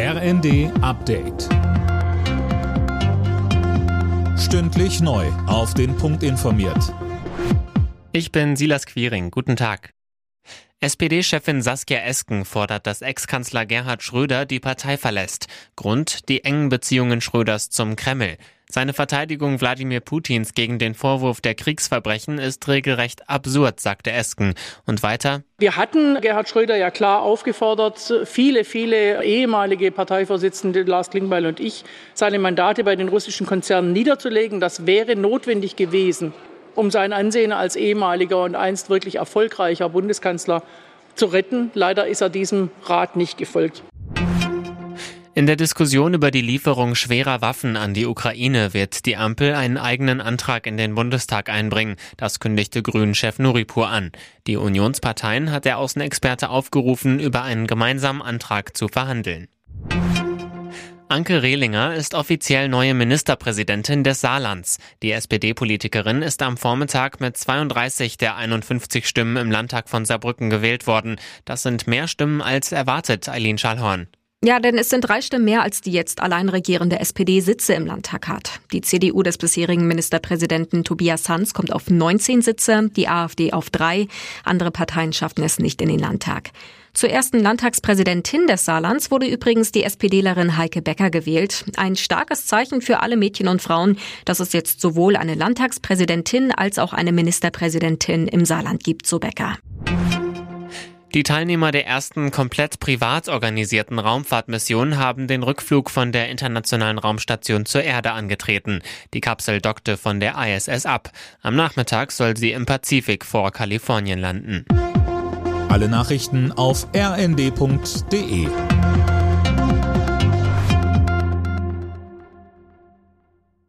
RND Update. Stündlich neu. Auf den Punkt informiert. Ich bin Silas Quiring. Guten Tag. SPD-Chefin Saskia Esken fordert, dass Ex-Kanzler Gerhard Schröder die Partei verlässt. Grund die engen Beziehungen Schröders zum Kreml. Seine Verteidigung Wladimir Putins gegen den Vorwurf der Kriegsverbrechen ist regelrecht absurd, sagte Esken. Und weiter? Wir hatten Gerhard Schröder ja klar aufgefordert, viele, viele ehemalige Parteivorsitzende, Lars Klingbeil und ich, seine Mandate bei den russischen Konzernen niederzulegen. Das wäre notwendig gewesen, um sein Ansehen als ehemaliger und einst wirklich erfolgreicher Bundeskanzler zu retten. Leider ist er diesem Rat nicht gefolgt. In der Diskussion über die Lieferung schwerer Waffen an die Ukraine wird die Ampel einen eigenen Antrag in den Bundestag einbringen. Das kündigte Grünen-Chef Nuripur an. Die Unionsparteien hat der Außenexperte aufgerufen, über einen gemeinsamen Antrag zu verhandeln. Anke Rehlinger ist offiziell neue Ministerpräsidentin des Saarlands. Die SPD-Politikerin ist am Vormittag mit 32 der 51 Stimmen im Landtag von Saarbrücken gewählt worden. Das sind mehr Stimmen als erwartet, Eileen Schallhorn. Ja, denn es sind drei Stimmen mehr, als die jetzt allein regierende SPD Sitze im Landtag hat. Die CDU des bisherigen Ministerpräsidenten Tobias Hans kommt auf 19 Sitze, die AfD auf drei. Andere Parteien schafften es nicht in den Landtag. Zur ersten Landtagspräsidentin des Saarlands wurde übrigens die SPDlerin Heike Becker gewählt. Ein starkes Zeichen für alle Mädchen und Frauen, dass es jetzt sowohl eine Landtagspräsidentin als auch eine Ministerpräsidentin im Saarland gibt, so Becker. Die Teilnehmer der ersten komplett privat organisierten Raumfahrtmission haben den Rückflug von der Internationalen Raumstation zur Erde angetreten. Die Kapsel dockte von der ISS ab. Am Nachmittag soll sie im Pazifik vor Kalifornien landen. Alle Nachrichten auf rnd.de